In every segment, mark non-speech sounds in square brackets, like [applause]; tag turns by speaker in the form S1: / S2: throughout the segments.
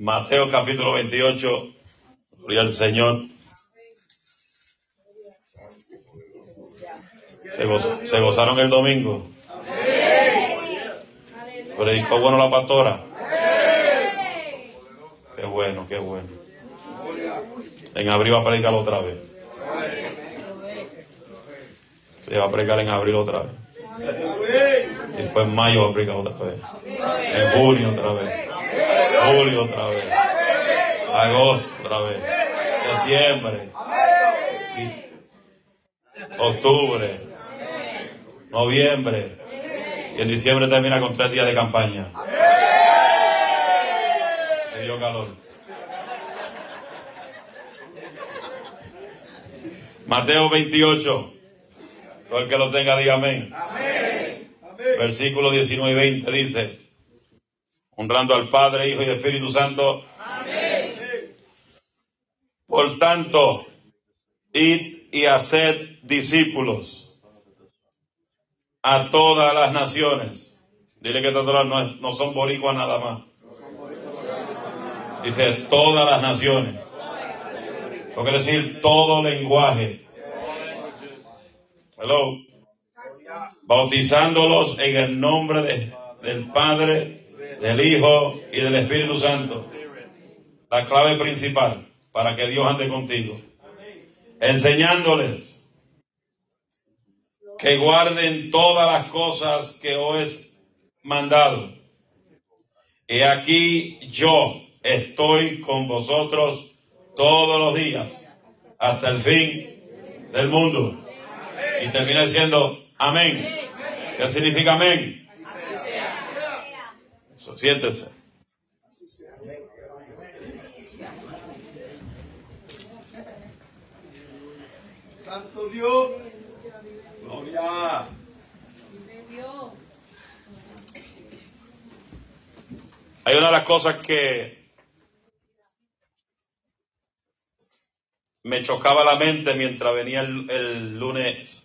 S1: Mateo capítulo 28, gloria al Señor. Se, goz- se gozaron el domingo. Predicó bueno la pastora. Qué bueno, qué bueno. En abril va a predicar otra vez. Se va a predicar en abril otra vez. Después en mayo va a predicar otra vez. En junio otra vez. Julio otra vez. Agosto otra vez. Septiembre. Octubre. Noviembre. Y en diciembre termina con tres días de campaña. Me dio calor. Mateo 28. Todo el que lo tenga, diga amén. Versículo 19 y 20 dice, honrando al Padre, Hijo y Espíritu Santo. Por tanto, id y haced discípulos a todas las naciones. Dile que todas no, no son boricuas nada más. Dice todas las naciones. Eso quiere decir todo lenguaje. Hello. Bautizándolos en el nombre de- del Padre, del Hijo y del Espíritu Santo. La clave principal para que Dios ande contigo. Enseñándoles que guarden todas las cosas que os he mandado. Y aquí yo estoy con vosotros todos los días hasta el fin del mundo. Y termina diciendo amén. ¿Qué significa amén? Eso, siéntese.
S2: Santo Dios. Gloria.
S1: Hay una de las cosas que me chocaba la mente mientras venía el, el lunes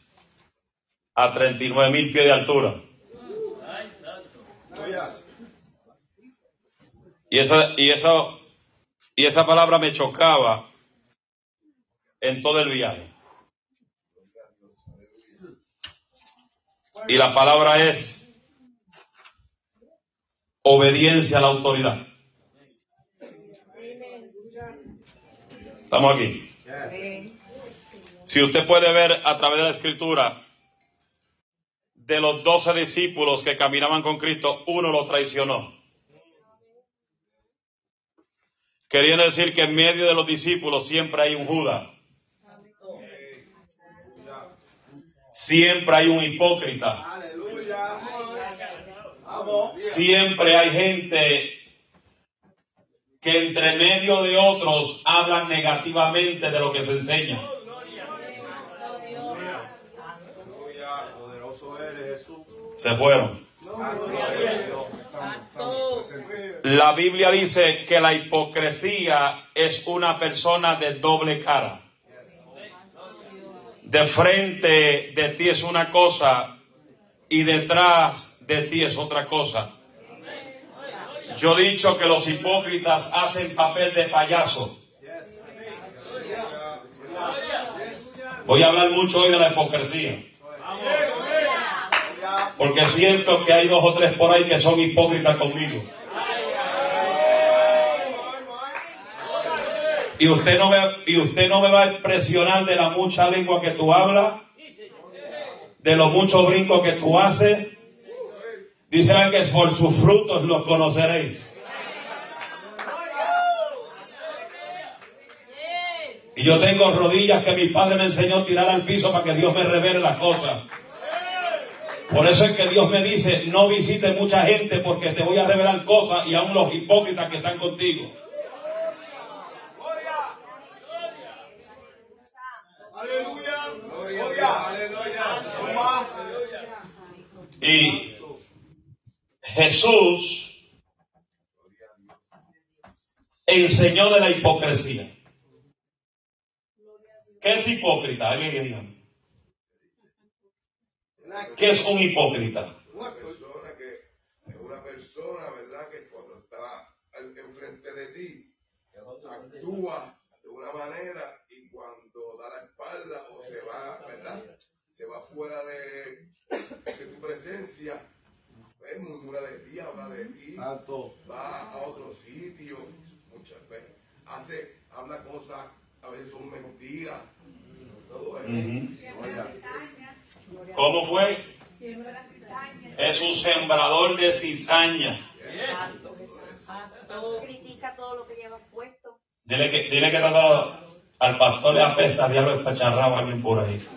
S1: a 39 mil pies de altura. Y esa, y esa, y esa palabra me chocaba en todo el viaje. Y la palabra es obediencia a la autoridad. Estamos aquí. Si usted puede ver a través de la escritura, de los doce discípulos que caminaban con Cristo, uno lo traicionó. Queriendo decir que en medio de los discípulos siempre hay un Judas. Siempre hay un hipócrita. Siempre hay gente que entre medio de otros hablan negativamente de lo que se enseña. Se fueron. La Biblia dice que la hipocresía es una persona de doble cara. De frente de ti es una cosa y detrás de ti es otra cosa. Yo he dicho que los hipócritas hacen papel de payaso. Voy a hablar mucho hoy de la hipocresía. Porque siento que hay dos o tres por ahí que son hipócritas conmigo. Y usted no me, y usted no me va a impresionar de la mucha lengua que tú hablas, de los muchos brincos que tú haces. Dice que por sus frutos los conoceréis. Y yo tengo rodillas que mi padre me enseñó a tirar al piso para que Dios me revele las cosas. Por eso es que Dios me dice, no visite mucha gente porque te voy a revelar cosas y aún los hipócritas que están contigo.
S2: Aleluya. Gloria. Aleluya. No más.
S1: Y Jesús enseñó de la hipocresía. ¿Qué es hipócrita? Alguien que diga. ¿Qué es un hipócrita?
S3: Una persona que es una persona, ¿verdad? Que cuando está enfrente de ti actúa de una manera y cuando da la espalda va, ¿verdad? Se va fuera de, de tu presencia, pues, murmura de ti, habla de ti, va a otro sitio, muchas veces, hace, habla cosas, a veces son mentiras, todo eso.
S1: Ujú. ¿Cómo fue? Es un sembrador de cizaña.
S4: Critica todo lo que llevas puesto.
S1: Dile que, dile que todo al pastor le apesta, diablo está charrado alguien por ahí.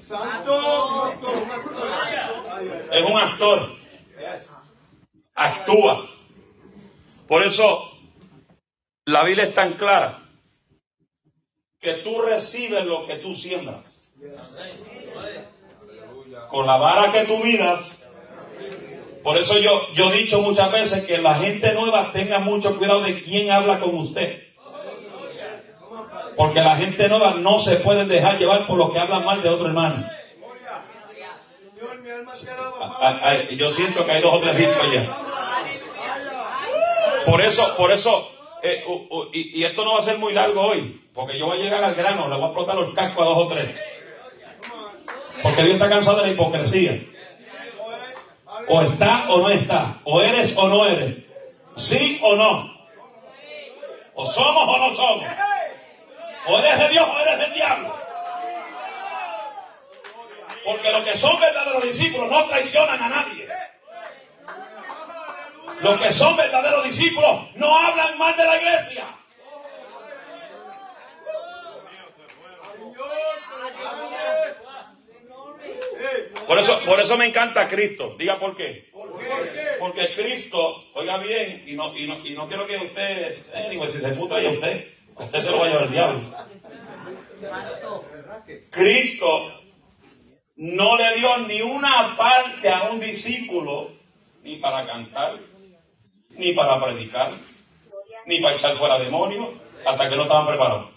S2: Santo.
S1: Es un actor. Actúa. Por eso la Biblia es tan clara que tú recibes lo que tú siembras. Con la vara que tú miras. Por eso yo, yo he dicho muchas veces que la gente nueva tenga mucho cuidado de quién habla con usted. Porque la gente nueva no se puede dejar llevar por lo que hablan mal de otro hermano. Yo siento que hay dos o tres discos allá. Por eso, por eso, eh, y, y esto no va a ser muy largo hoy, porque yo voy a llegar al grano, le voy a explotar los cascos a dos o tres. Porque Dios está cansado de la hipocresía. O está o no está, o eres o no eres, sí o no, o somos o no somos, o eres de Dios o eres del diablo. Porque los que son verdaderos discípulos no traicionan a nadie. Los que son verdaderos discípulos no hablan mal de la iglesia. Por eso, por eso me encanta Cristo. Diga por qué. Porque Cristo, oiga bien, y no, y no, y no quiero que usted, anyway, si se puta a usted, usted se lo va a llevar diablo. Cristo no le dio ni una parte a un discípulo, ni para cantar, ni para predicar, ni para echar fuera demonios, hasta que no estaban preparados.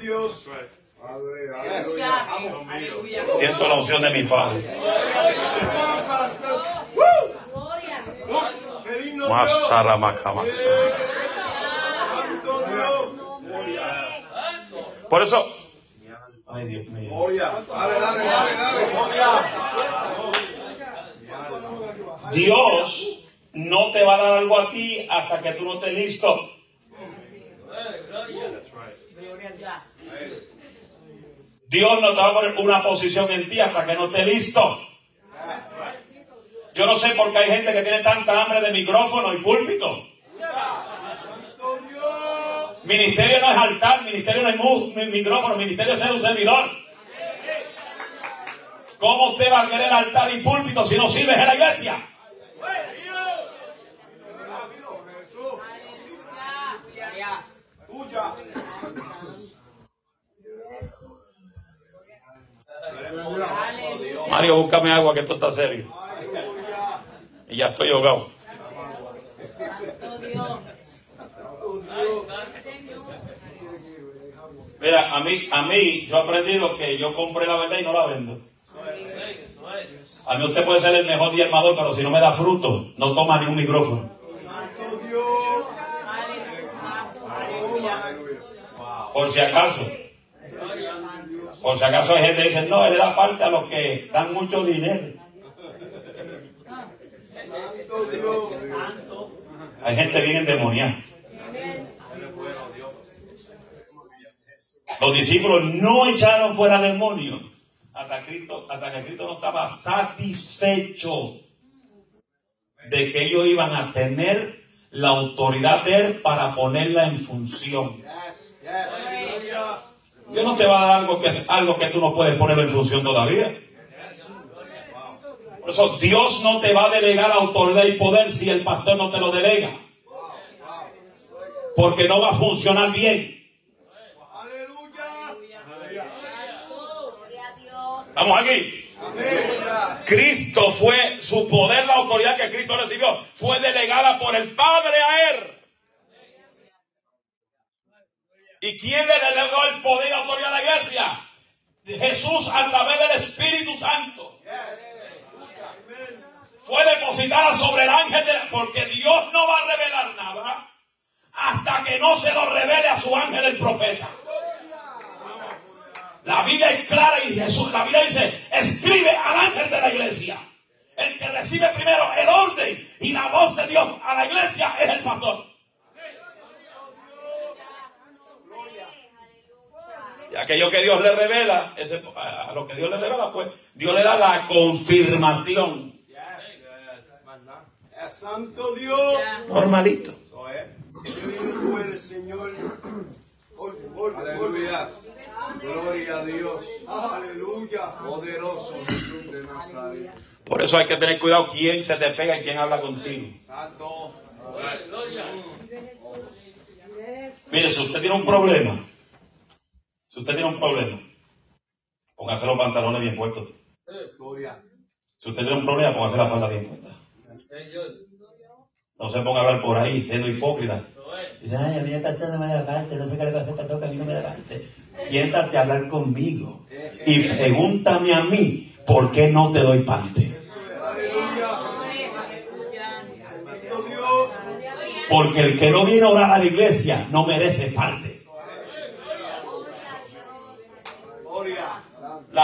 S2: Dios.
S1: Siento la unción de mi Padre.
S2: Dios.
S1: Por eso, ay Dios mío. Dios no te va a dar algo a ti hasta que tú no estés listo. Dios no te va a poner una posición en ti hasta que no esté listo. Yo no sé por qué hay gente que tiene tanta hambre de micrófono y púlpito. Ministerio no es altar, ministerio no es micrófono, ministerio es ser un servidor. ¿Cómo usted va a querer altar y púlpito si no sirves en la iglesia? Mario, búscame agua que esto está serio. Y ya estoy ahogado. Mira, a mí, a mí, yo he aprendido que yo compré la verdad y no la vendo. A mí usted puede ser el mejor diezmador, pero si no me da fruto, no toma ni un micrófono. Por si acaso. Por si acaso hay gente que dice, no, él da parte a los que dan mucho dinero. Hay gente bien endemoniada. Los discípulos no echaron fuera demonios hasta, Cristo, hasta que Cristo no estaba satisfecho de que ellos iban a tener la autoridad de él para ponerla en función.
S2: Yes, yes.
S1: Dios no te va a dar algo que, algo que tú no puedes poner en función todavía. Por eso Dios no te va a delegar autoridad y poder si el pastor no te lo delega. Porque no va a funcionar bien. ¿Estamos aquí? Cristo fue, su poder, la autoridad que Cristo recibió, fue delegada por el Padre a él. ¿Y quién le delegó el poder y la autoridad a la iglesia? Jesús a través del Espíritu Santo. Fue depositada sobre el ángel de la, porque Dios no va a revelar nada hasta que no se lo revele a su ángel el profeta. La Biblia es clara y Jesús, la Biblia dice, escribe al ángel de la iglesia. El que recibe primero el orden y la voz de Dios a la iglesia es el pastor. Y aquello que Dios le revela, ese- a lo que Dios le revela, pues Dios le da la confirmación.
S2: Santo Dios.
S1: Normalito.
S2: Tú eres, Señor.
S3: Aleluya. Gloria a Dios.
S2: Aleluya.
S3: Poderoso Jesús de Nazaret.
S1: Por eso hay que tener cuidado quién se te pega y quién habla contigo.
S2: Santo.
S1: Mire, si usted tiene un problema, si usted tiene un problema, póngase los pantalones bien puestos.
S2: Gloria.
S1: Si usted tiene un problema, póngase la falda bien puesta. No se ponga a hablar por ahí siendo hipócrita. Dice, ay, a mí el pastor no me da parte, no sé qué le pasa al pastor, que a mí no me da parte. Siéntate a hablar conmigo y pregúntame a mí por qué no te doy parte. Porque el que no viene a orar a la iglesia no merece parte.
S2: Gloria.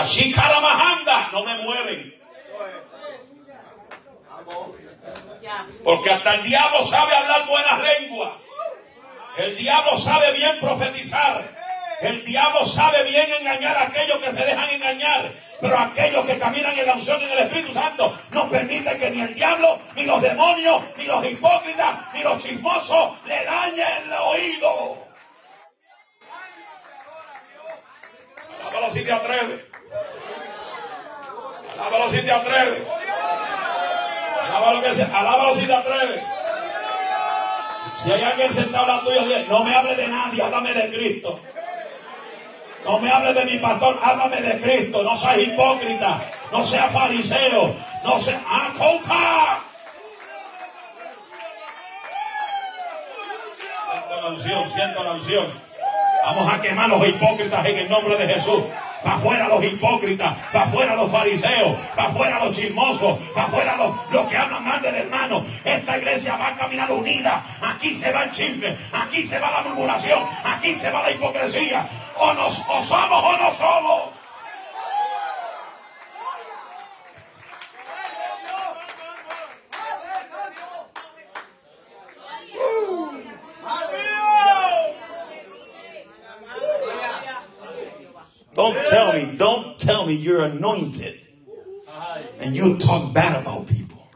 S1: La chica la majanda no me mueven. Porque hasta el diablo sabe hablar buenas lenguas. El diablo sabe bien profetizar. El diablo sabe bien engañar a aquellos que se dejan engañar. Pero aquellos que caminan en la unción en el Espíritu Santo no permite que ni el diablo, ni los demonios, ni los hipócritas, ni los chismosos le dañen el oído. Alábalo si te atreves. Alábalo si te atreves. Alábalo, que se- alábalo si te atreves. Si hay alguien sentado a la tuya, no me hable de nadie, háblame de Cristo. No me hable de mi pastor, háblame de Cristo. No seas hipócrita, no seas fariseo, no seas... ¡Ah, compa! Siento la unción, siento la unción. Vamos a quemar los hipócritas en el nombre de Jesús. Para afuera los hipócritas, para afuera los fariseos, para afuera los chismosos, para afuera los, los que hablan mal del hermano. Esta iglesia va a caminar unida. Aquí se va el chisme, aquí se va la murmuración, aquí se va la hipocresía. O, nos, o somos o no somos. Don't tell me, don't tell me you're anointed and you talk bad about people.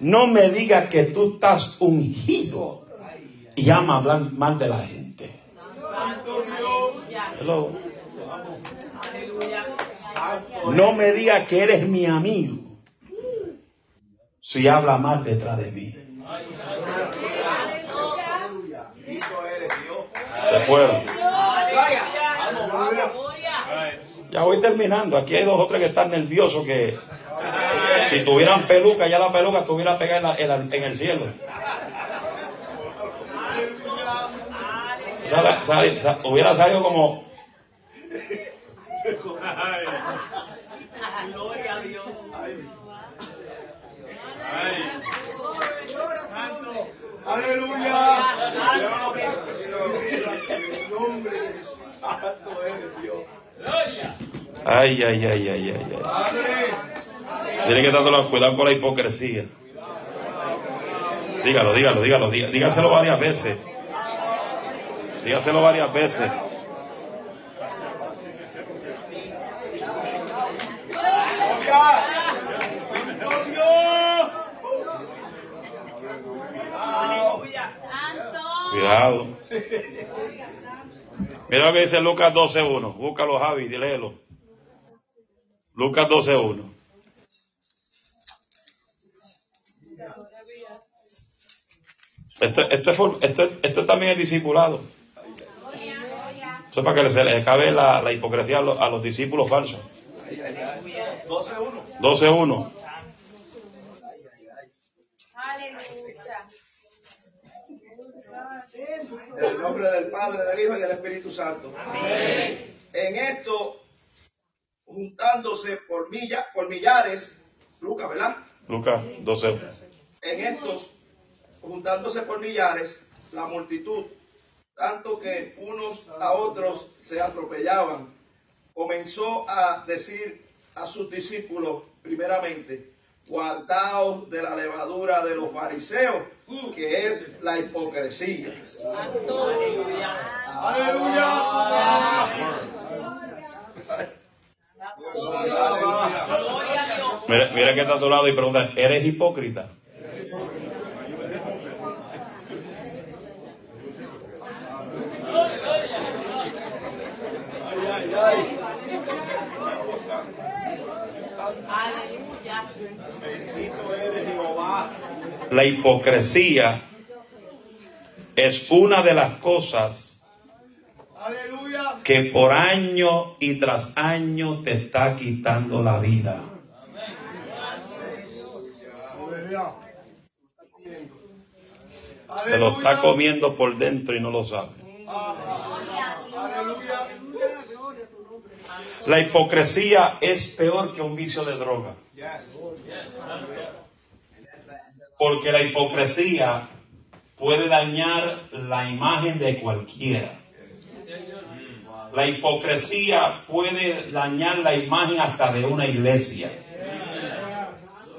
S1: No me digas que tú estás ungido y ama hablar mal de la gente. Hello. No me digas que eres mi amigo si habla mal detrás de mí. Se fueron.
S2: Vamos, vamos.
S1: Ya voy terminando. Aquí hay dos o tres que están nerviosos que si tuvieran peluca, ya la peluca estuviera pegada en, el cielo. Sale- sale- sa- hubiera salido como
S5: Gloria a Dios.
S2: Aleluya. Nombre de Dios.
S1: Ay, ay, ay, ay, ay, ay. Tiene que darle cuidado con la hipocresía. Dígalo, dígalo, dígalo, dí- dígaselo varias veces. Dígaselo varias veces. Cuidado. Mira lo que dice Lucas 12.1. Búscalo, Javi, léelo. Lucas 12.1. Esto, esto, es for- esto, esto también es discipulado. Eso es para que se les acabe la, la hipocresía a los, a los discípulos falsos.
S2: 12-1.
S1: 12.1.
S4: Aleluya.
S6: En el nombre del Padre, del Hijo y del Espíritu Santo. En esto, juntándose por, milla, por millares, Lucas, ¿verdad?
S1: Lucas 12.
S6: En estos, juntándose por millares, la multitud, tanto que unos a otros se atropellaban, comenzó a decir a sus discípulos, primeramente, guardaos de la levadura de los fariseos, que es la hipocresía.
S5: Gloria a Dios.
S1: Mira, que está a tu lado y pregunta, ¿eres hipócrita? La hipocresía es una de las cosas que por año y tras año te está quitando la vida. Se lo está comiendo por dentro y no lo sabe. La hipocresía es peor que un vicio de droga. Porque la hipocresía puede dañar la imagen de cualquiera. La hipocresía puede dañar la imagen hasta de una iglesia.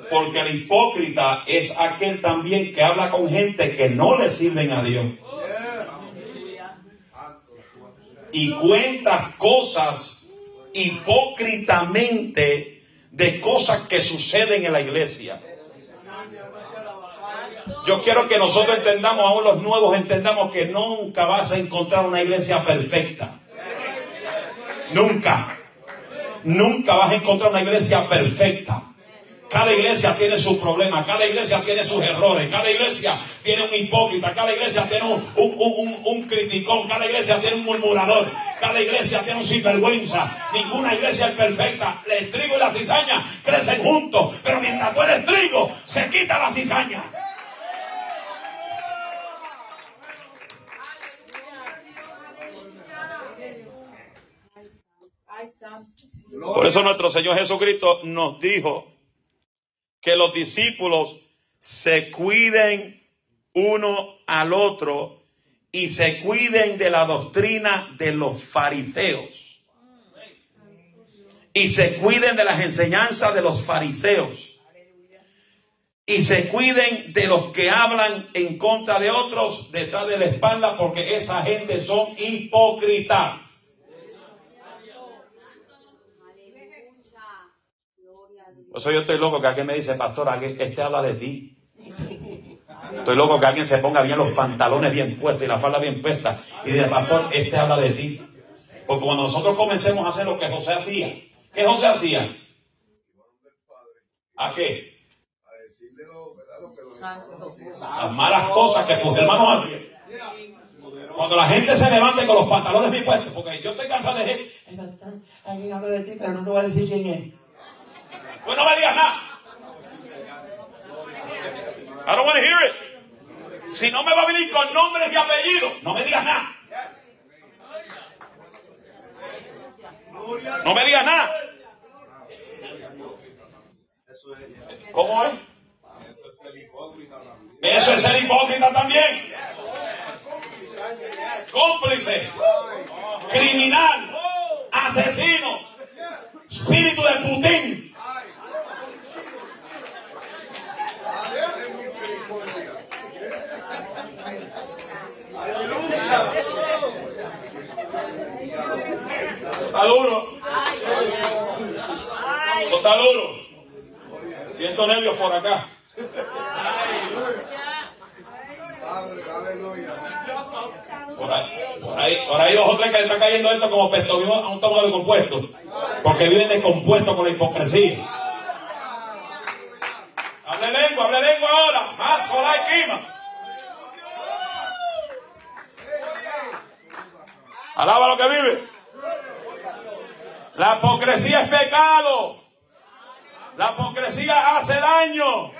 S1: Porque el hipócrita es aquel también que habla con gente que no le sirven a Dios. Y cuenta cosas hipócritamente de cosas que suceden en la iglesia. Yo quiero que nosotros entendamos, aún los nuevos entendamos que nunca vas a encontrar una iglesia perfecta. Nunca. Nunca vas a encontrar una iglesia perfecta. Cada iglesia tiene sus problemas, cada iglesia tiene sus errores, cada iglesia tiene un hipócrita, cada iglesia tiene un, un, un, un criticón, cada iglesia tiene un murmurador, cada iglesia tiene un sinvergüenza. Ninguna iglesia es perfecta. El trigo y la cizaña crecen juntos, pero mientras tú eres trigo, se quita la cizaña.
S4: Ay, santo.
S1: Por eso nuestro Señor Jesucristo nos dijo que los discípulos se cuiden uno al otro y se cuiden de la doctrina de los fariseos. Y se cuiden de las enseñanzas de los fariseos. Y se cuiden de los que hablan en contra de otros detrás de la espalda porque esa gente son hipócritas. Por eso yo estoy loco que alguien me dice, pastor, alguien- este habla de ti. Estoy loco que alguien se ponga bien los pantalones bien puestos y la falda bien puesta y dice, pastor, este habla de ti. Porque cuando nosotros comencemos a hacer lo que José hacía, ¿qué José hacía? ¿A qué?
S3: a decirle lo, ¿verdad? lo que los
S5: Santo
S3: hermanos hacían.
S1: Las malas cosas que sus hermanos hacían. Cuando la gente se levante con los pantalones bien puestos, porque yo estoy cansado de gente, "Ay, pastor, alguien habla de ti, pero no te voy a decir quién es. Pues no me digas nada. I don't want to hear it. Si no me va a venir con nombres y apellidos, no me digas nada. No me digas nada. ¿Cómo es? Eso es ser hipócrita también. Cómplice, criminal, asesino, espíritu de Putin. Está duro. No está duro. Siento nervios por acá. Por ahí, por ahí, por ahí dos o tres que le está cayendo esto como pesto vivo a un tomo de compuesto. Porque viven descompuestos con la hipocresía. Hable lengua, hable lengua ahora. Más sola y quima. Alaba lo que vive. La hipocresía es pecado. La hipocresía hace daño.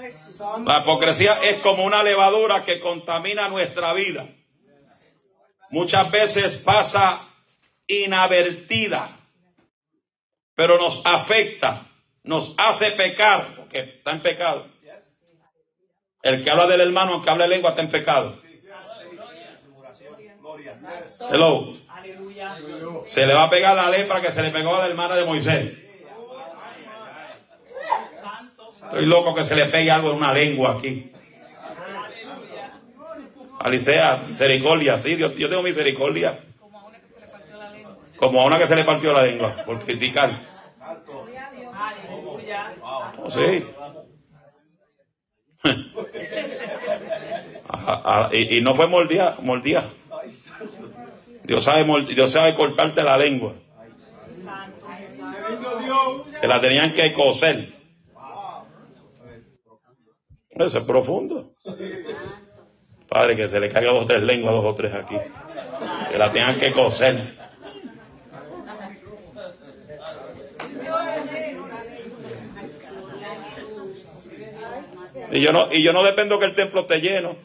S5: Jesús.
S1: La hipocresía es como una levadura que contamina nuestra vida. Muchas veces pasa inadvertida, pero nos afecta, nos hace pecar, porque está en pecado. El que habla del hermano, aunque hable lengua, está en pecado. Hello. Se le va a pegar la lepra que se le pegó a la hermana de Moisés. Estoy loco que se le pegue algo en una lengua aquí. Alicea, misericordia, sí, Dios, yo tengo misericordia.
S7: Como a una que se le partió la lengua.
S1: Como a una que se le partió la lengua por criticar. Sí. Ajá, ah, y, y no fue mordida. Dios sabe, Dios sabe cortarte la lengua. Se la tenían que coser. Eso es profundo. Padre, que se le caiga dos o tres lenguas, dos o tres aquí. Que la tengan que coser. Y yo no, y yo no dependo que el templo esté lleno.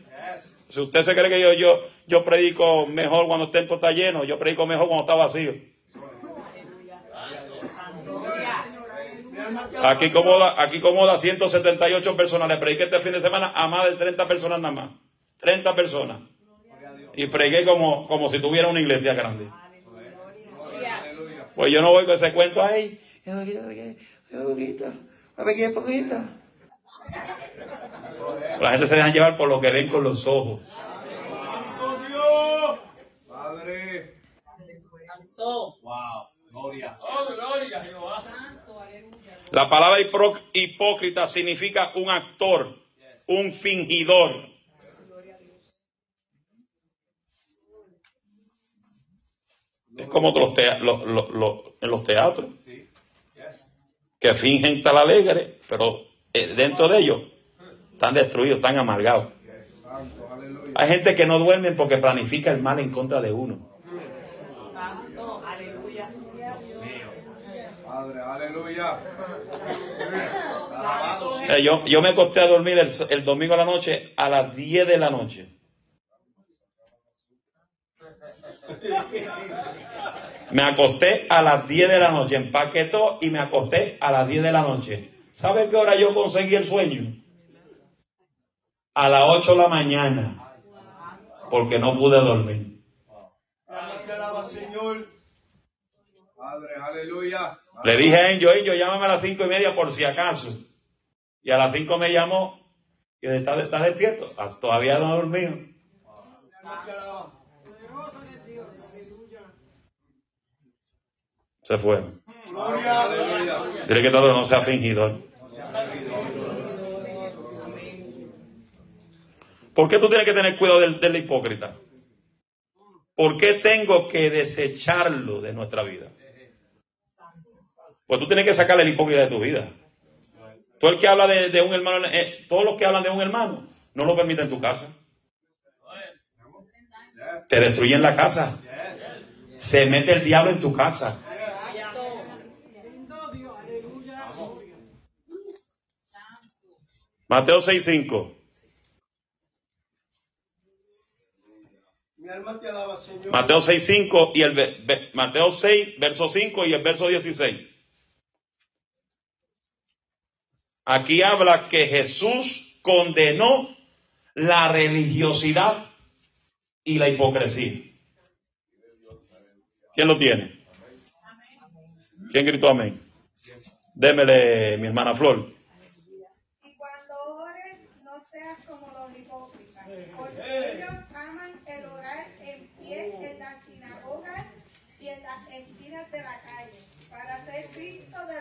S1: Si usted se cree que yo, yo, yo predico mejor cuando el templo está lleno, yo predico mejor cuando está vacío. Aquí acomoda, aquí acomoda 178 personas. Le prediqué este fin de semana a más de 30 personas nada más. 30 personas. Y prediqué como, como si tuviera una iglesia grande. Pues yo no voy con ese cuento ahí. La gente se deja llevar por lo que ven con los ojos.
S3: Padre.
S1: La palabra hipócrita significa un actor, un fingidor. Es como los tea- los- los- los- en los teatros, que fingen estar alegres, pero dentro de ellos están destruidos, están amargados. Hay gente que no duermen porque planifica el mal en contra de uno.
S5: Aleluya.
S3: Padre, aleluya.
S1: Eh, yo, yo me acosté a dormir el, el domingo a la noche a las 10 de la noche. Me acosté a las 10 de la noche, empaquetó y me acosté a las 10 de la noche. ¿Sabe qué hora yo conseguí el sueño? A las 8 de la mañana, porque no pude dormir. Le dije a Angel, Angel, llámame a las cinco y media por si acaso. Y a las 5 me llamó y dice, ¿está, está despierto? Ah, Todavía no ha dormido. Se fue. Dile que todo no sea fingidor. ¿Por qué tú tienes que tener cuidado del, del hipócrita? ¿Por qué tengo que desecharlo de nuestra vida? Pues tú tienes que sacarle el hipócrita de tu vida. Todo el que habla de, un hermano, eh, todos los que hablan de un hermano, no lo permite en tu casa. Te destruyen la casa. Se mete el diablo en tu casa. Mateo 6.5.
S3: Mi alma te alaba, Señor.
S1: Mateo 6.5 y el ve- Mateo 6, verso 5 y el verso 16. Aquí habla que Jesús condenó la religiosidad y la hipocresía. ¿Quién lo tiene? ¿Quién gritó amén? Démele, mi hermana Flor.
S4: Y cuando ores, no seas como los hipócritas, porque ellos aman el orar en pie en las sinagogas y en las esquinas de la calle, para ser visto de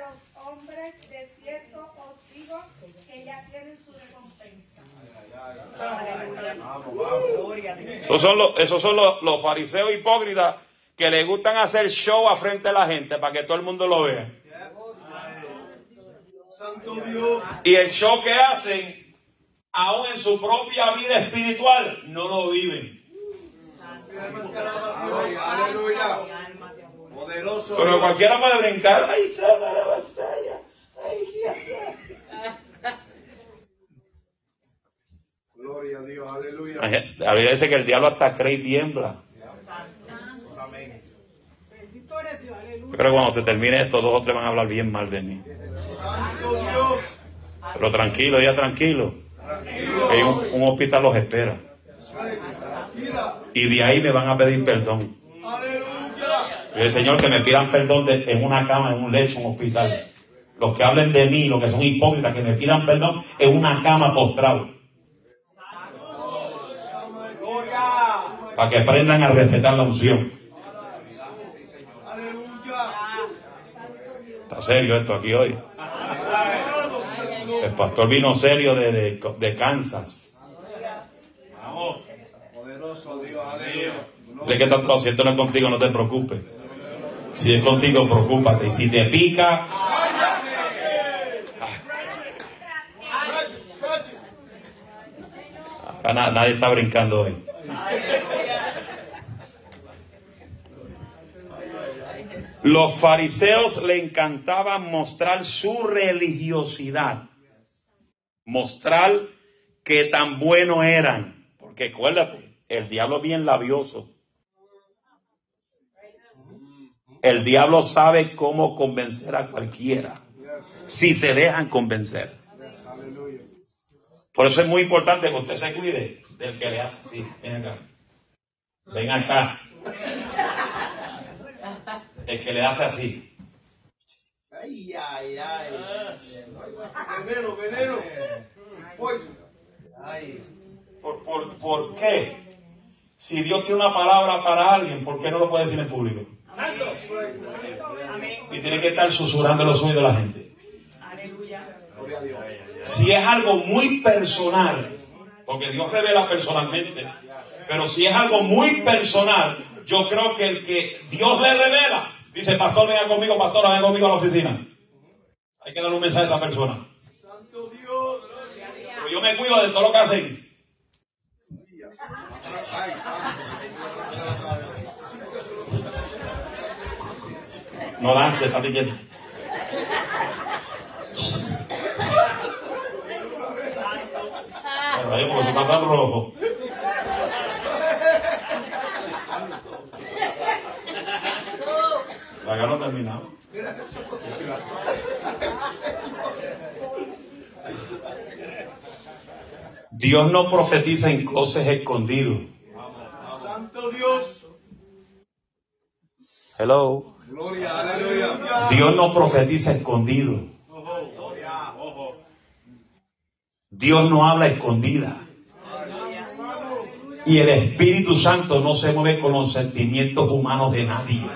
S4: de cierto os digo que ya tienen su recompensa.
S5: Dios.
S1: Esos son los, esos son los, los fariseos hipócritas que le gustan hacer show a frente de la gente para que todo el mundo lo vea. Y el show que hacen, aún en su propia vida espiritual, no lo viven. Pero cualquiera puede brincar. Ay, se me la batalla. Ay, Dios.
S3: Gloria a Dios. Aleluya.
S1: La Biblia dice que el diablo hasta cree y tiembla. Yo creo que cuando se termine esto, dos o tres van a hablar bien mal de mí. Pero tranquilo, ya tranquilo. Que un, un hospital los espera. Y de ahí me van a pedir perdón. El Señor que me pidan perdón de- en una cama, en un lecho, en un hospital. Los que hablen de mí, los que son hipócritas, que me pidan perdón en una cama postrado.
S6: Gloria.
S1: Para que aprendan a respetar la unción. Está serio esto aquí hoy. El pastor vino serio de, de, de Kansas. De que está si esto no es contigo, no te preocupes. Si es contigo, preocúpate. Y si te pica, ah, na- nadie está brincando hoy. Los fariseos le encantaba mostrar su religiosidad, mostrar que tan bueno eran, porque acuérdate, el diablo es bien labioso. El diablo sabe cómo convencer a cualquiera, si se dejan convencer. Por eso es muy importante que usted se cuide del que le hace así. Ven acá. Ven acá. El que le hace así.
S6: Ay, ay, ay. Veneno, veneno.
S1: ¿Por, por, por qué? Si Dios tiene una palabra para alguien, ¿por qué no lo puede decir en público? Y tiene que estar susurrando los oídos de la gente.
S5: Aleluya.
S6: Gloria a Dios.
S1: Si es algo muy personal, porque Dios revela personalmente, pero si es algo muy personal, yo creo que el que Dios le revela, dice, pastor, venga conmigo, pastor, venga conmigo a la oficina. Hay que darle un mensaje a esta persona.
S6: Santo Dios.
S1: Pero yo me cuido de todo lo que hacen. No lance, está quieto. Pero ahí, porque se mata rojo. Terminado. Dios no profetiza en closets escondidos.
S6: Santo Dios.
S1: Hello.
S6: Gloria. Aleluya.
S1: Dios no profetiza escondido. Dios no habla escondida. Y el Espíritu Santo no se mueve con los sentimientos humanos de nadie.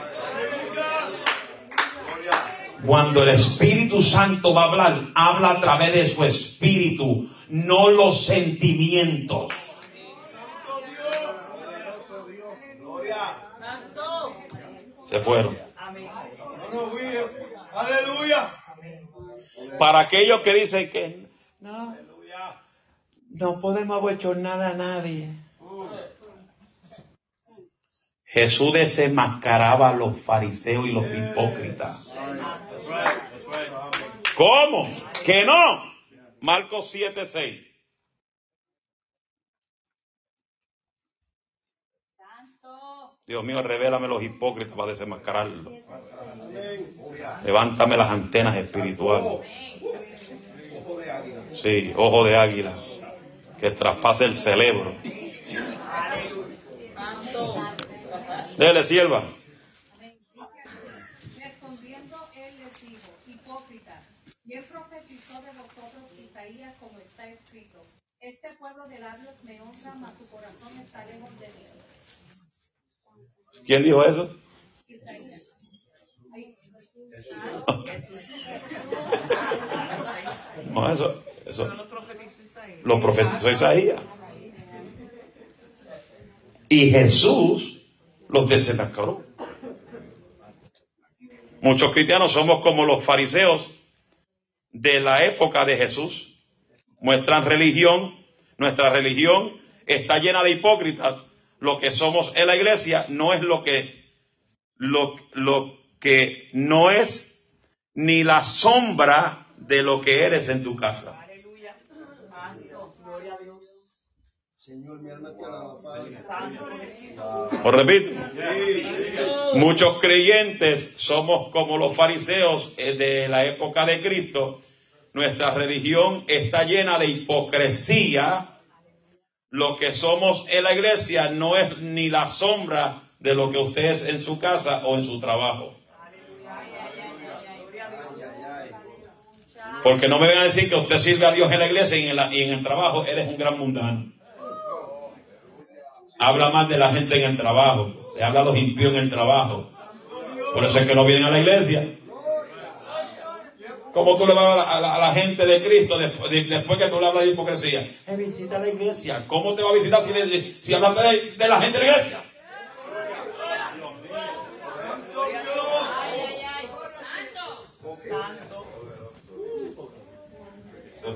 S1: Cuando el Espíritu Santo va a hablar, habla a través de su Espíritu, no los sentimientos. Se fueron.
S6: Aleluya.
S1: Para aquellos que dicen que no, no podemos abochornar a nadie. Jesús desenmascaraba a los fariseos y los hipócritas. ¿Cómo? Que no. Marcos 7, 6. Dios mío, revélame los hipócritas para desenmascararlos. Levántame las antenas espirituales.
S6: Ojo de águila.
S1: Sí, ojo de águila. Que traspase el cerebro. Dele, sierva.
S4: Respondiendo él les dijo, hipócritas, ¿quién profetizó de vosotros Isaías como está escrito? Este pueblo de labios me honra, mas su corazón está lejos de mí.
S1: ¿Quién dijo eso?
S4: Isaías.
S1: No, eso, eso
S7: No lo profetizó Isaías.
S1: lo profetizó Isaías. Y Jesús los desenmascaró. Muchos cristianos somos como los fariseos de la época de Jesús. Muestran religión, nuestra religión está llena de hipócritas. Lo que somos en la iglesia no es lo que, lo, lo que no es ni la sombra de lo que eres en tu casa.
S5: Aleluya. Santo. Gloria a Dios.
S6: Señor, mi alma te alaba, Padre.
S1: Os repito, Muchos creyentes somos como los fariseos eh, de la época de Cristo. Nuestra religión está llena de hipocresía. Lo que somos en la iglesia no es ni la sombra de lo que usted es en su casa o en su trabajo. Porque no me vengan a decir que usted sirve a Dios en la iglesia y en, la- y en el trabajo eres un gran mundano. Habla más de la gente en el trabajo. Le habla a los impíos en el trabajo. Por eso es que no vienen a la iglesia. ¿Cómo tú le vas a la, a la- gente de Cristo después, de- después que tú le hablas de hipocresía? Eh, visita la iglesia. ¿Cómo te va a visitar si, le- si hablaste de, la gente de la iglesia? Se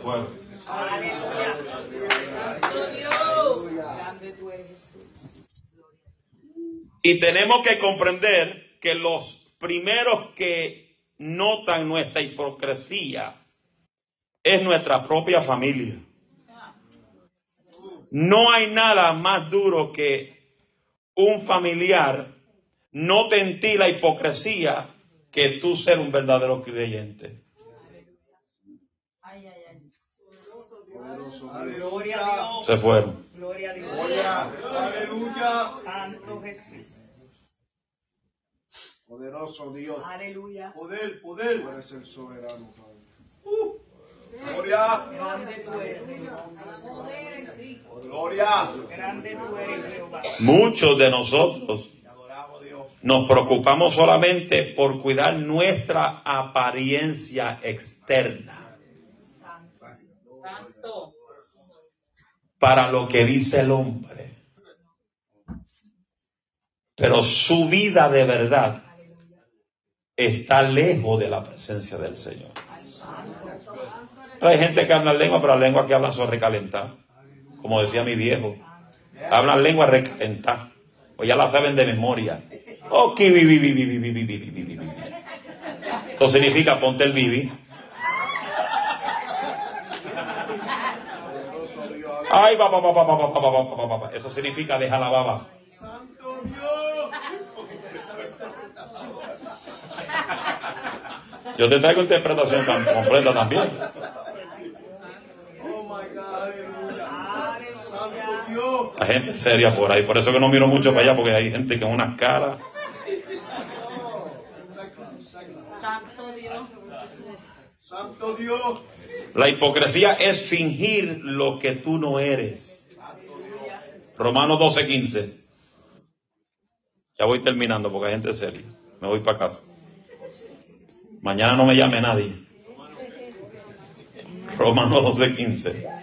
S1: Y tenemos que comprender que los primeros que notan nuestra hipocresía es nuestra propia familia. No hay nada más duro que un familiar note en ti la hipocresía que tú ser un verdadero creyente.
S5: Gloria a Dios.
S1: Se fueron.
S5: Gloria a Dios.
S2: Aleluya.
S5: Santo Jesús.
S2: Poderoso Dios.
S5: Aleluya.
S2: Poder, poder.
S3: Tú eres el soberano, Padre.
S2: Gloria.
S5: Grande tú eres, Jehová.
S2: Gloria.
S5: Grande tú eres, Jehová.
S1: Muchos de nosotros nos preocupamos solamente por cuidar nuestra apariencia externa. para lo que dice el hombre. Pero su vida de verdad está lejos de la presencia del Señor. Hay gente que habla lengua, pero la lengua que habla son recalentar. Como decía mi viejo, hablan lengua recalentar. O ya la saben de memoria. Oh, que vivi, vivi, vivi, vivi, vivi. Esto significa ponte el vivi. Ay, baba, baba, Eso significa deja la baba.
S2: Santo Dios.
S1: Yo te traigo interpretación completa también. Hay gente seria por ahí, por eso que no miro mucho para allá, porque hay gente que unas caras.
S7: Santo Dios.
S2: Santo Dios.
S1: La hipocresía es fingir lo que tú no eres. Romanos 12:15. Ya voy terminando porque hay gente seria. Me voy para casa. Mañana no me llame nadie. Romanos 12:15.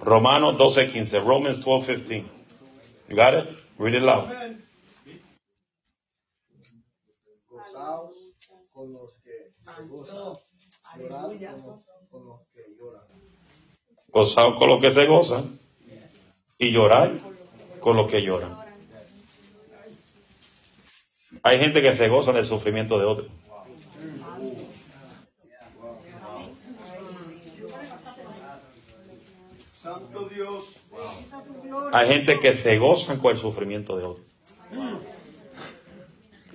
S1: Romanos 12:15. Romans 12:15. You got it? Read it loud.
S3: Gozaos con los que se gozan. Llorad con los que lloran.
S1: Gozaos con los que se gozan y llorar con los que lloran. Hay gente que se goza del sufrimiento de otros.
S2: Santo Dios.
S1: Hay gente que se gozan con el sufrimiento de otros.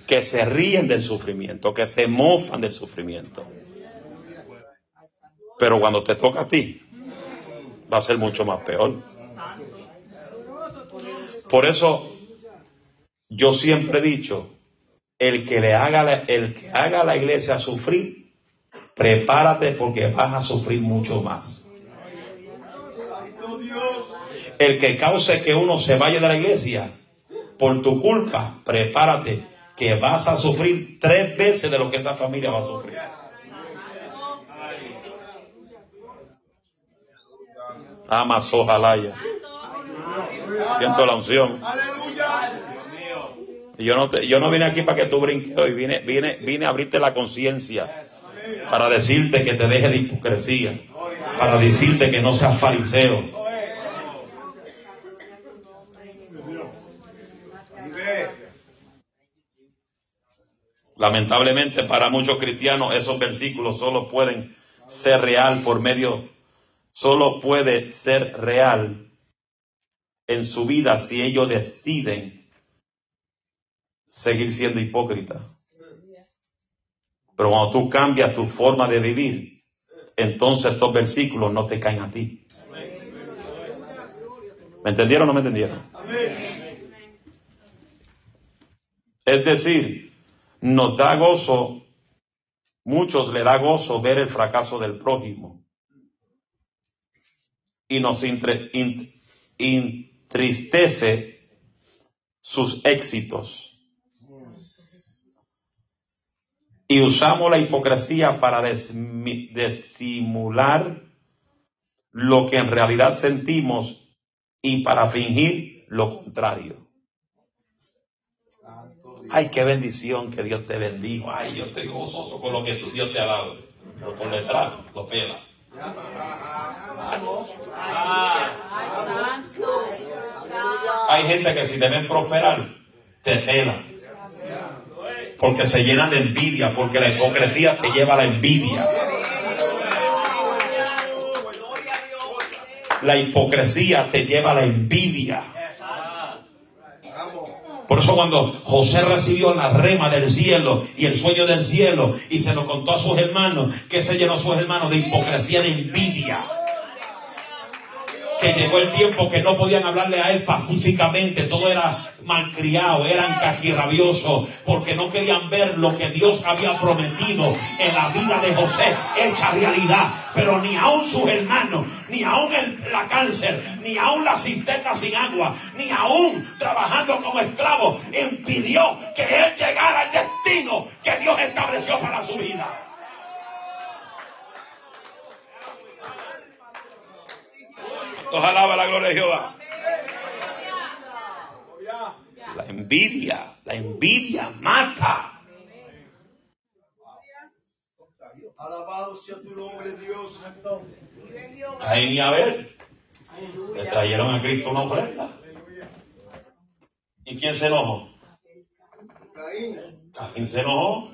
S1: Que se ríen del sufrimiento, que se mofan del sufrimiento. Pero cuando te toca a ti, va a ser mucho más peor. Por eso, yo siempre he dicho, el que le haga la, el que haga a la iglesia sufrir, prepárate porque vas a sufrir mucho más. El que cause que uno se vaya de la iglesia por tu culpa, prepárate que vas a sufrir tres veces de lo que esa familia va a sufrir. Amas, ojalá ya. Siento la unción. Yo no, te- yo no vine aquí para que tú brinques hoy, vine, vine, vine a abrirte la conciencia para decirte que te deje de hipocresía, para decirte que no seas fariseo,
S2: Vive.
S1: Lamentablemente para muchos cristianos esos versículos solo pueden ser real por medio, solo puede ser real en su vida si ellos deciden seguir siendo hipócritas. Pero cuando tú cambias tu forma de vivir, entonces estos versículos no te caen a ti. ¿Me entendieron o no me entendieron? Es decir, nos da gozo, muchos le da gozo ver el fracaso del prójimo. Y nos entristece sus éxitos. Y usamos la hipocresía para disimular lo que en realidad sentimos y para fingir lo contrario. Ay, qué bendición que Dios te bendijo. Ay, yo estoy gozoso con lo que tu- Dios te ha dado. Pero por detrás lo pela. Hay gente que si te ven prosperar, te pela. Porque se llenan de envidia, porque la hipocresía te lleva a la envidia. La hipocresía te lleva a la envidia. Por eso cuando José recibió la rema del cielo y el sueño del cielo y se lo contó a sus hermanos, que se llenó a sus hermanos de hipocresía, de envidia. Que llegó el tiempo que no podían hablarle a él pacíficamente, todo era malcriado, eran caquirrabiosos, porque no querían ver lo que Dios había prometido en la vida de José, hecha realidad. Pero ni aun sus hermanos, ni aun el- la cáncer, ni aun la cisterna sin agua, ni aun trabajando como esclavo, impidió que él llegara al destino que Dios estableció para su vida. Nos alaba la gloria de Jehová. La envidia, la envidia mata.
S6: Alabado sea tu nombre, Dios.
S1: Caín y Abel le trajeron a Cristo una ofrenda. ¿Y quién se enojó?
S6: Caín.
S1: Caín se enojó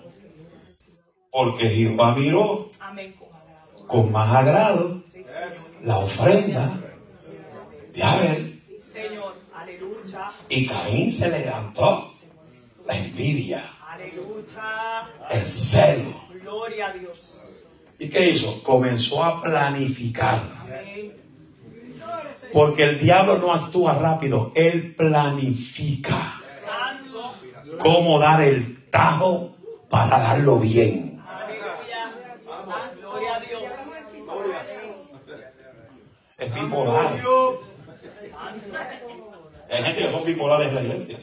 S1: porque Jehová miró con más agrado la ofrenda de Abel
S5: Sí, Señor. Aleluya.
S1: y Caín se le levantó la envidia, el celo. ¿Y qué hizo? Comenzó a planificar. Porque el diablo no actúa rápido, él planifica cómo dar el tajo para darlo bien.
S5: Aleluya. Gloria a.
S1: Hay gente que son bipolares en la iglesia.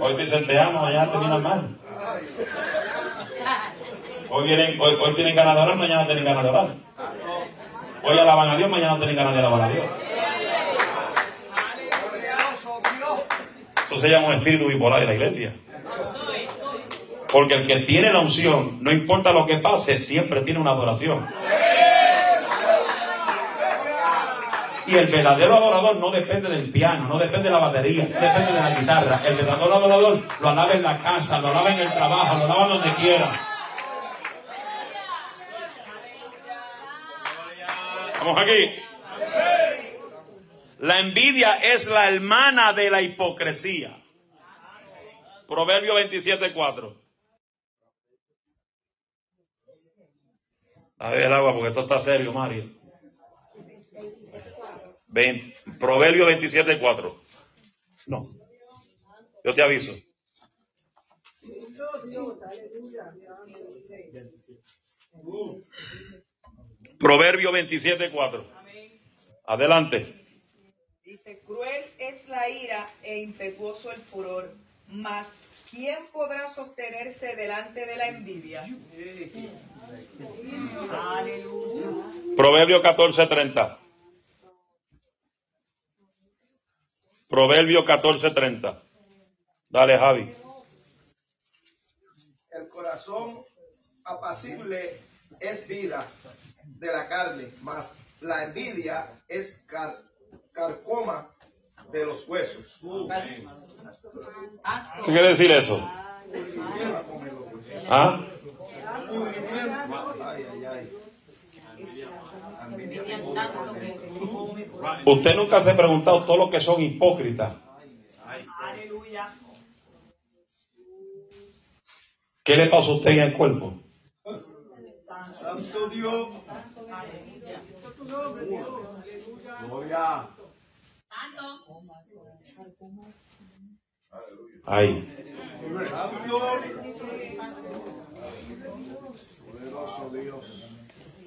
S1: Hoy te dicen te amo, mañana terminan mal. Hoy, vienen, hoy tienen ganas de orar, mañana tienen ganas de orar. Hoy alaban a Dios, mañana tienen ganas de alabar a Dios. Eso se llama un espíritu bipolar en la iglesia. Porque el que tiene la unción, no importa lo que pase, siempre tiene una adoración. Y el verdadero adorador no depende del piano, no depende de la batería, no depende de la guitarra. El verdadero adorador lo alaba en la casa, lo alaba en el trabajo, lo alaba donde quiera. Vamos aquí. La envidia es la hermana de la hipocresía. Proverbio 27.4. A ver el agua porque esto está serio, Mario. 20 Proverbio 27.4. No. Yo te aviso. Proverbio 27.4.
S5: Amén.
S1: Adelante.
S5: Dice, cruel es la ira e impetuoso el furor, mas ¿quién podrá sostenerse delante de la envidia? Aleluya.
S1: Proverbio 14:30. Proverbio 14:30. Dale, Javi.
S6: El corazón apacible es vida de la carne, mas la envidia es car- carcoma de los huesos.
S1: ¿Qué quiere decir eso? ¿Ah? Usted nunca se ha preguntado todo lo que son hipócritas.
S5: Aleluya.
S1: ¿Qué le pasa a usted en el cuerpo?
S6: Santo Dios. Gloria.
S1: Ahí.
S6: Poderoso Dios.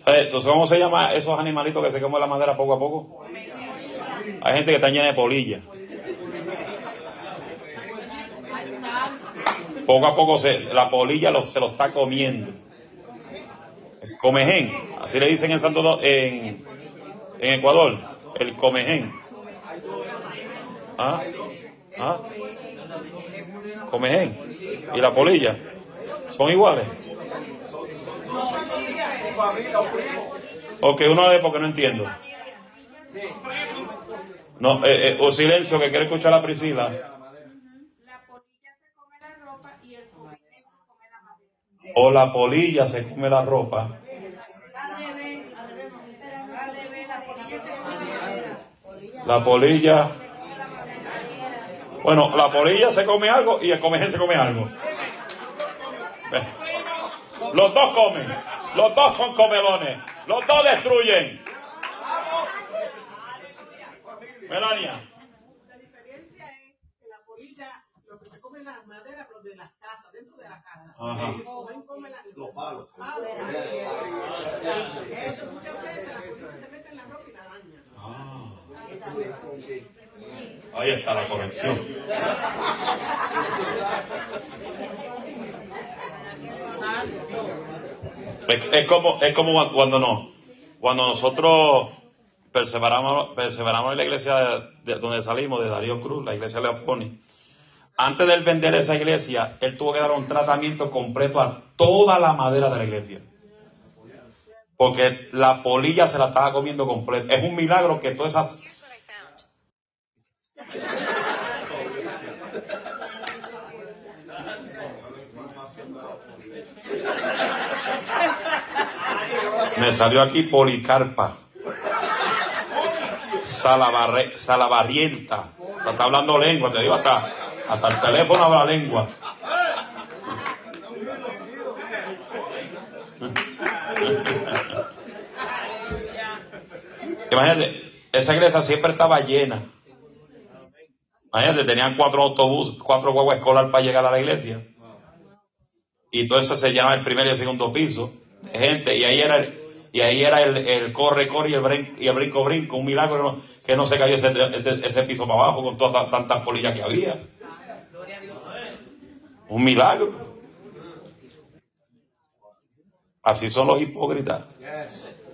S1: ¿Sabe? Entonces, ¿cómo se llama esos animalitos que se comen la madera poco a poco? Hay gente que está llena de polilla. Poco a poco se, la polilla se lo está comiendo. Comején, así le dicen en Santo en, en Ecuador, el comején. ¿Ah? ¿Ah? Comején y la polilla son iguales. Ok, uno de porque no entiendo. No, eh, eh, o silencio que quiere escuchar a Priscila. O la polilla se come la ropa. La polilla. Bueno, la polilla se come algo y el comején se come algo. Los dos comen. Los dos son comelones. Los dos destruyen. Melania.
S8: La diferencia es que la polilla, lo que se come en las maderas, pero de las casas, dentro de la casa.
S1: Ajá.
S8: La-
S6: Los palos.
S8: Eso muchas veces la polilla se mete en la ropa y la daña.
S1: Ahí está la corrección. [laughs] Es, como, es como cuando no, cuando nosotros perseveramos, perseveramos en la iglesia de donde salimos, de Darío Cruz, la iglesia de Leoponi. Antes de él vender esa iglesia, él tuvo que dar un tratamiento completo a toda la madera de la iglesia. Porque la polilla se la estaba comiendo completa. Es un milagro que todas esas Me salió aquí Policarpa. Salabarre, salabarrienta. Está hablando lengua, te digo, hasta, hasta el teléfono habla lengua. Imagínate, esa iglesia siempre estaba llena. Imagínate, tenían cuatro autobuses, cuatro guaguas escolar para llegar a la iglesia. Y todo eso se llama el primer y el segundo piso de gente. Y ahí era el, y ahí era el, el corre, corre y el, brin- y el brinco, brinco. Un milagro que no, se cayó ese, piso para abajo con todas tantas polillas que había. Un milagro. Así son los hipócritas.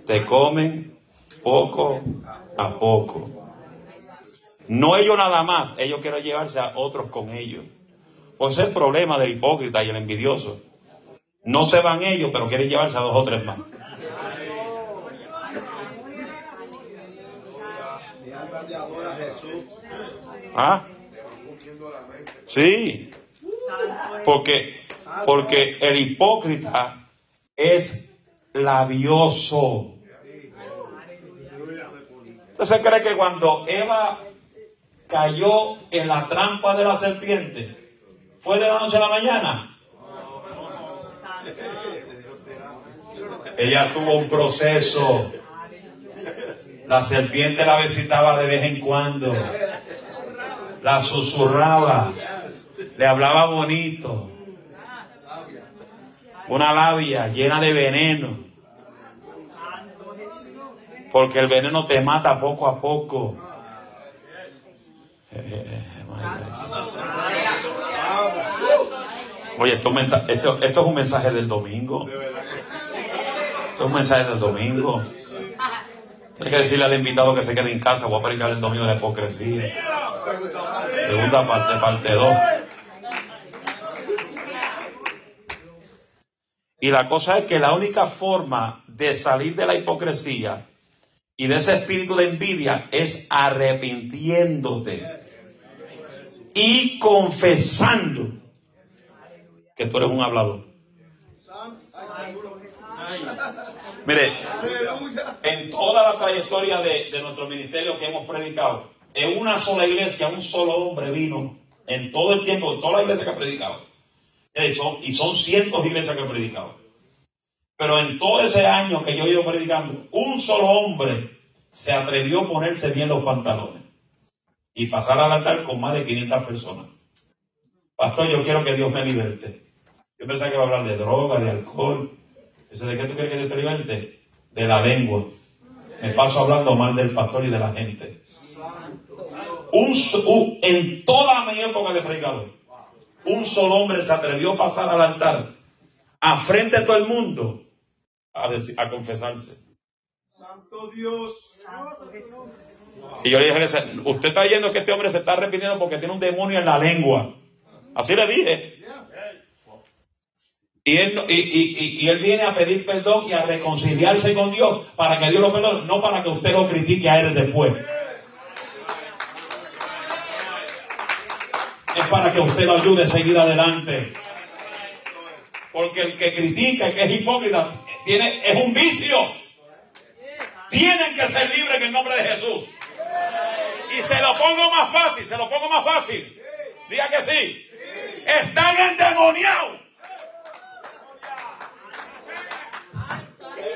S1: Te comen poco a poco. No ellos nada más, ellos quieren llevarse a otros con ellos. Pues es el problema del hipócrita y el envidioso. No se van ellos, pero quieren llevarse a dos o tres más.
S6: Jesús.
S1: ¿Ah? Sí. Porque, porque el hipócrita es labioso. ¿Usted se cree que cuando Eva cayó en la trampa de la serpiente, fue de la noche a la mañana? Ella tuvo un proceso. La serpiente la visitaba de vez en cuando. La susurraba. Le hablaba bonito. Una labia llena de veneno. Porque el veneno te mata poco a poco. Oye, esto es un mensaje del domingo. Esto es un mensaje del domingo. Tiene que decirle al invitado que se quede en casa. Voy a predicar el domingo de la hipocresía. Segunda parte, parte 2. Y la cosa es que la única forma de salir de la hipocresía y de ese espíritu de envidia es arrepintiéndote y confesando que tú eres un hablador. Mire, en toda la trayectoria de, nuestro ministerio que hemos predicado, en una sola iglesia, un solo hombre vino en todo el tiempo, en toda la iglesia que ha predicado. Eso, y son cientos de iglesias que he predicado. Pero en todo ese año que yo he ido predicando, un solo hombre se atrevió a ponerse bien los pantalones y pasar al altar con más de 500 personas. Pastor, yo quiero que Dios me liberte. Yo pensaba que iba a hablar de droga, de alcohol. Dice, ¿de qué tú quieres que te liberte? De la lengua. Me paso hablando mal del pastor y de la gente. Un, un, en toda mi época de predicador, un solo hombre se atrevió a pasar al altar a frente de todo el mundo a, decir, a confesarse.
S2: Santo Dios.
S1: Y yo le dije, usted está yendo que este hombre se está arrepintiendo porque tiene un demonio en la lengua. Así le dije. Y él, y, y, y, él viene a pedir perdón y a reconciliarse con Dios para que Dios lo perdone, no para que usted lo critique a él después. Es para que usted lo ayude a seguir adelante. Porque el que critica, el que es hipócrita, tiene, es un vicio. Tienen que ser libres en el nombre de Jesús. Y se lo pongo más fácil, se lo pongo más fácil. Diga que sí. Están endemoniados.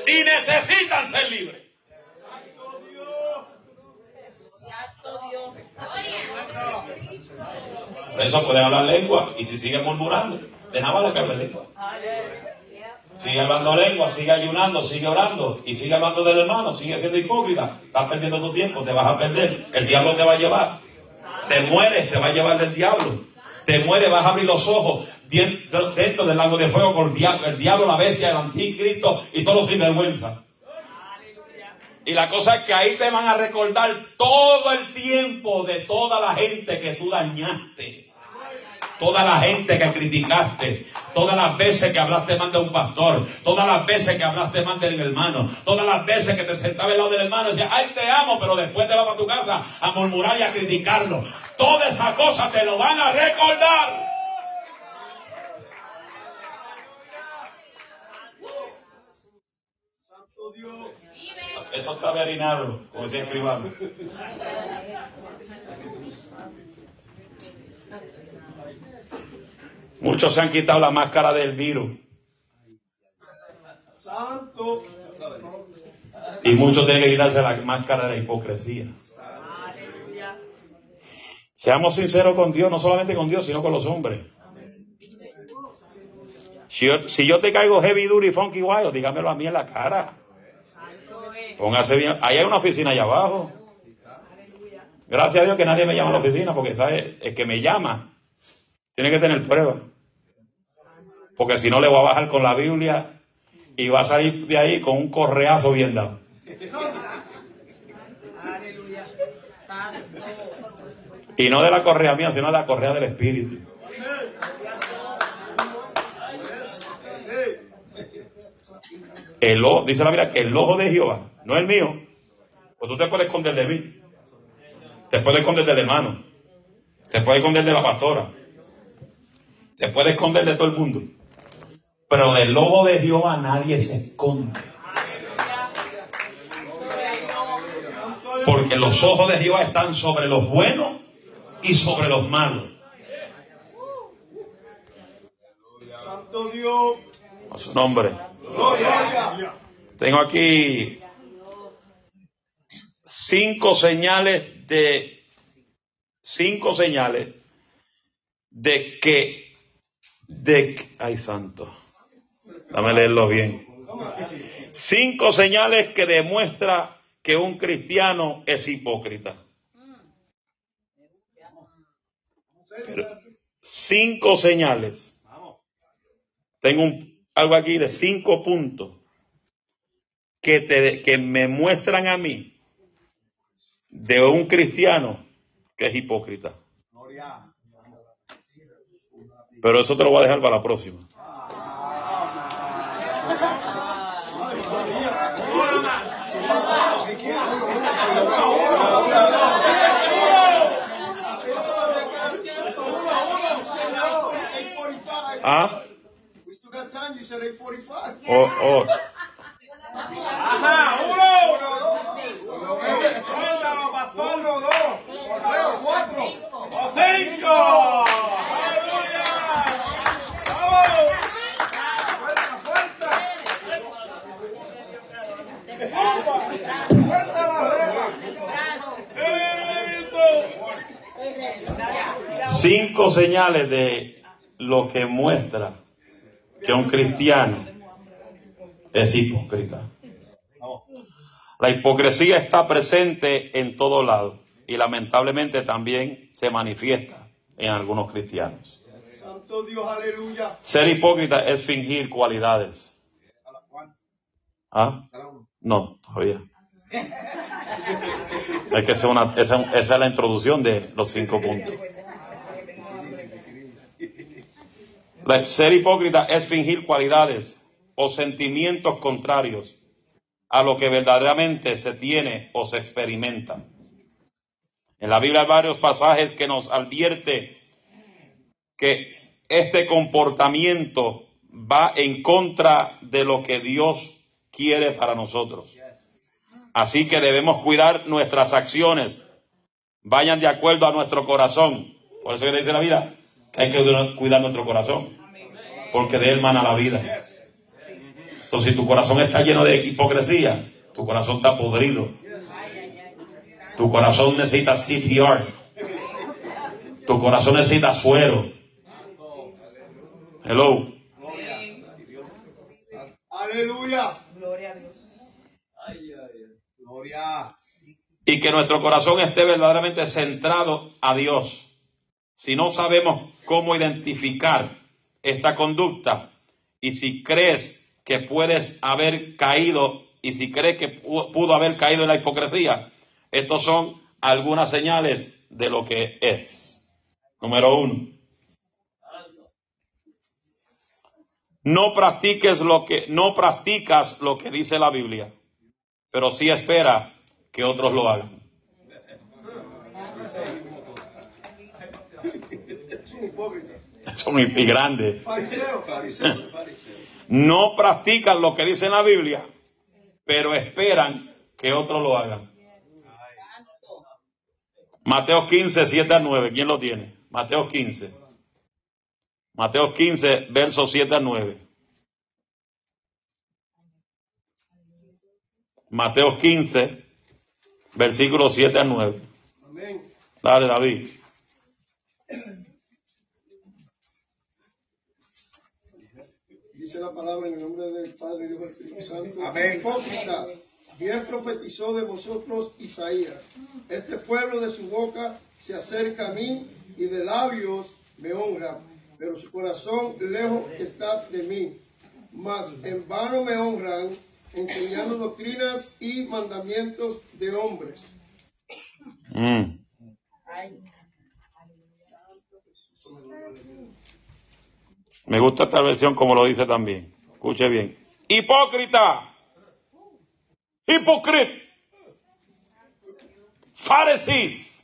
S1: Y necesitan ser libres. Por eso pueden hablar lengua y si siguen murmurando, vale que hable lengua. Sigue hablando lengua, sigue ayunando, sigue orando y sigue hablando del hermano, sigue siendo hipócrita. Estás perdiendo tu tiempo, te vas a perder. El diablo te va a llevar. Te mueres, te va a llevar del diablo. Te mueres, vas a abrir los ojos dentro del lago de fuego con el diablo, el diablo, la bestia, el anticristo y todos los sinvergüenza. Y la cosa es que ahí te van a recordar todo el tiempo de toda la gente que tú dañaste. Toda la gente que criticaste, todas las veces que hablaste mal de un pastor, todas las veces que hablaste mal del hermano, todas las veces que te sentabas al lado del hermano y decías, ay te amo, pero después te vas a tu casa a murmurar y a criticarlo. Todas esas cosas te lo van a recordar.
S2: Santo Dios.
S1: Esto está verinado, como decía escribano. Muchos se han quitado la máscara del virus.
S2: Santo.
S1: Y muchos tienen que quitarse la máscara de la hipocresía. Seamos sinceros con Dios, no solamente con Dios, sino con los hombres. Si yo, si yo te caigo heavy, duro y funky wild, dígamelo a mí en la cara. Póngase bien. Ahí hay una oficina allá abajo. Gracias a Dios que nadie me llama a la oficina, porque sabe, el que me llama tiene que tener pruebas. Porque si no le voy a bajar con la Biblia y va a salir de ahí con un correazo bien dado. Y no de la correa mía, sino de la correa del Espíritu. El ojo, dice la Biblia que el ojo de Jehová, no el mío, pues tú te puedes esconder de mí, te puedes esconder del hermano, te puedes esconder de la pastora, te puedes esconder de todo el mundo, pero del ojo de Jehová nadie se esconde. Porque los ojos de Jehová están sobre los buenos y sobre los malos.
S2: Santo Dios.
S1: A su nombre. Tengo aquí cinco señales de cinco señales de que de ay santo. Dame leerlo bien. Cinco señales que demuestra que un cristiano es hipócrita. Cinco señales. Tengo un, algo aquí de cinco puntos que, te, que me muestran a mí de un cristiano que es hipócrita. Pero eso te lo voy a dejar para la próxima. ¿Ah?
S2: Oh, oh. Ajá, uno. Uno, dos. pastor.
S1: Uno, dos. Tres, cuatro. O cinco. ¡Aleluya! ¡Vamos! ¡Fuerza, fuerza! ¡Fuerza la regla! ¡Cinco señales de lo que muestra que un cristiano es hipócrita. La hipocresía está presente en todo lado y lamentablemente también se manifiesta en algunos cristianos.
S2: Santo Dios, aleluya.
S1: Ser hipócrita es fingir cualidades. ¿Ah? No, todavía. [laughs] Es que esa es, una- esa- esa es la introducción de los cinco puntos. La- ser hipócrita es fingir cualidades o sentimientos contrarios a lo que verdaderamente se tiene o se experimenta. En la Biblia hay varios pasajes que nos advierte que este comportamiento va en contra de lo que Dios quiere para nosotros. Así que debemos cuidar nuestras acciones, vayan de acuerdo a nuestro corazón. Por eso que dice la que hay que cuidar nuestro corazón, porque de él mana la vida. Entonces, si tu corazón está lleno de hipocresía, tu corazón está podrido. Tu corazón necesita CPR. Tu corazón necesita suero. Hello.
S2: Aleluya.
S5: Gloria a Dios.
S2: Gloria.
S1: Y que nuestro corazón esté verdaderamente centrado a Dios. Si no sabemos cómo identificar esta conducta y si crees que puedes haber caído y si crees que pu- pudo haber caído en la hipocresía, estos son algunas señales de lo que es. Número uno. No practiques lo que, no practicas lo que dice la Biblia, pero sí espera que otros lo hagan. Son y grandes. [laughs] No practican lo que dice la Biblia, pero esperan que otros lo hagan. Mateo 15, 7 a 9. ¿Quién lo tiene? Mateo 15. Mateo 15, versos 7 a 9. Mateo 15, versículos 7 a 9.
S2: Amén.
S1: Dale, David. [clears throat]
S2: Dice la palabra en el nombre del Padre y del Hijo y del Espíritu Santo.
S6: Amén.
S2: Hipócritas, bien profetizó de vosotros Isaías. Este pueblo de su boca se acerca a mí y de labios me honra, pero su corazón lejos está de mí. Mas en vano me honran, enseñando doctrinas y mandamientos de hombres.
S1: Mm. Me gusta esta versión como lo dice también. Escuche bien. Hipócrita. Hipócrita. Farisees.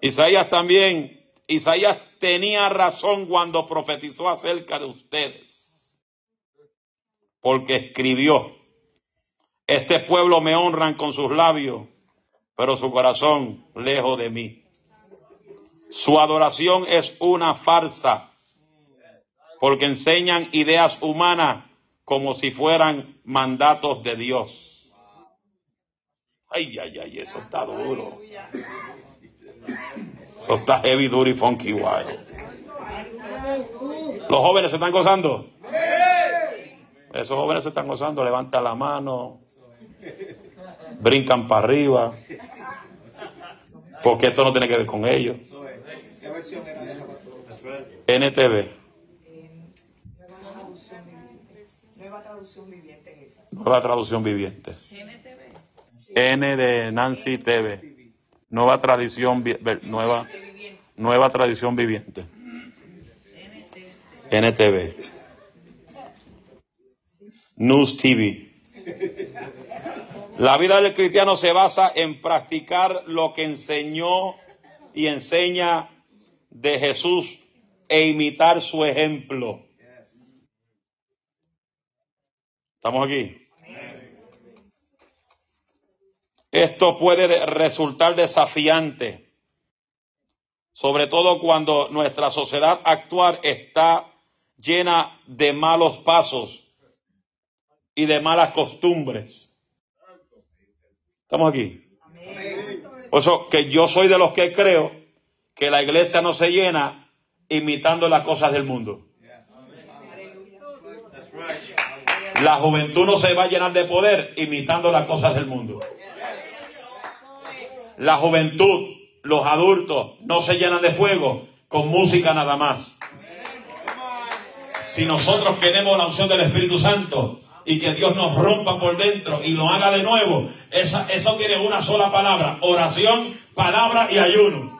S1: Isaías también, Isaías tenía razón cuando profetizó acerca de ustedes. Porque escribió, este pueblo me honran con sus labios, pero su corazón lejos de mí. Su adoración es una farsa, porque enseñan ideas humanas como si fueran mandatos de Dios. Ay, ay, ay, eso está duro. Eso está heavy, duro y funky wild. Los jóvenes se están gozando. Esos jóvenes se están gozando, levantan la mano, brincan para arriba, porque esto no tiene que ver con ellos.
S6: ¿Qué versión era esa, pastor?
S1: NTV,
S5: Nueva traducción viviente es esa.
S1: nueva traducción viviente. N de Nancy TV, nueva tradición, nueva, nueva tradición viviente. NTV. News TV. La vida del cristiano se basa en practicar lo que enseñó y enseña de Jesús e imitar su ejemplo. ¿Estamos aquí? Esto puede de- resultar desafiante, sobre todo cuando nuestra sociedad actual está llena de malos pasos y de malas costumbres. ¿Estamos aquí? Por eso que yo soy de los que creo que la iglesia no se llena imitando las cosas del mundo. La juventud no se va a llenar de poder imitando las cosas del mundo. La juventud, los adultos, no se llenan de fuego con música nada más. Si nosotros queremos la unción del Espíritu Santo y que Dios nos rompa por dentro y lo haga de nuevo, eso tiene una sola palabra, oración, palabra y ayuno.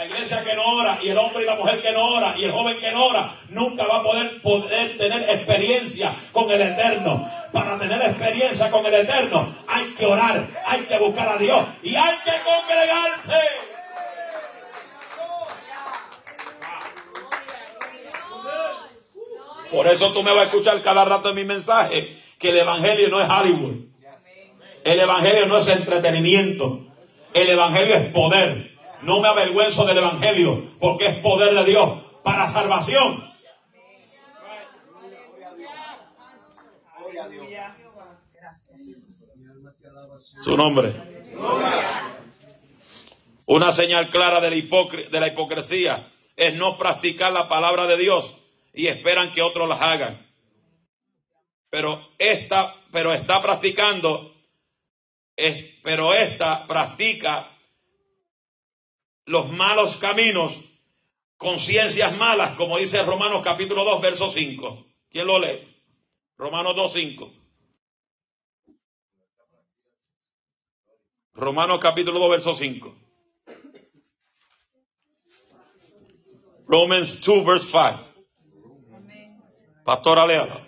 S1: La iglesia que no ora y el hombre y la mujer que no ora y el joven que no ora nunca va a poder, tener experiencia con el Eterno. Para tener experiencia con el Eterno hay que orar, hay que buscar a Dios y hay que congregarse. Por eso tú me vas a escuchar cada rato en mi mensaje que el Evangelio no es Hollywood. El Evangelio no es entretenimiento. El Evangelio es poder. No me avergüenzo del Evangelio porque es poder de Dios para salvación. Su nombre. Una señal clara de la, de la hipocresía es no practicar la palabra de Dios y esperan que otros las hagan. Pero esta, pero está practicando, es, pero esta practica los malos caminos, conciencias malas, como dice Romanos capítulo 2, verso 5. ¿Quién lo lee? Romanos 2, 5. Romanos capítulo 2, verso 5. Romans 2, verse 5. Pastora,
S7: léalo.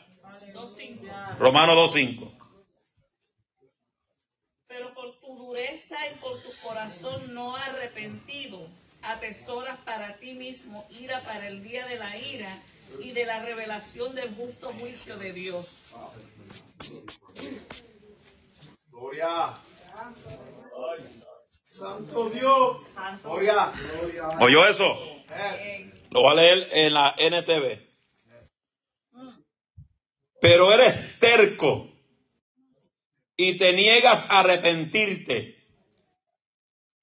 S7: Romanos 2, 5. y con tu corazón no arrepentido, atesoras para ti mismo ira para el día de la ira y de la revelación del justo juicio de Dios.
S6: Gloria. Santo Dios. Gloria. Gloria.
S1: ¿Oyó eso? Eh. Lo va a leer en la NTV. Pero eres terco y te niegas a arrepentirte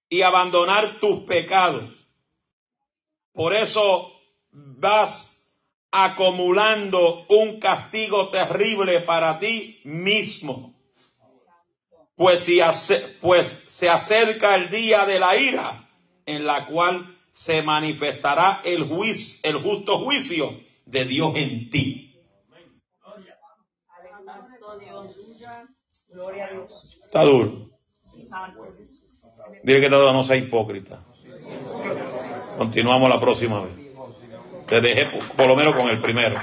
S1: y abandonar tus pecados. Por eso vas acumulando un castigo terrible para ti mismo. Pues, si pues se acerca el día de la ira en la cual se manifestará el, juicio, el justo juicio de Dios en ti. Está duro. Dile que todo no sea hipócrita. Continuamos la próxima vez. Te dejé por lo menos con el primero.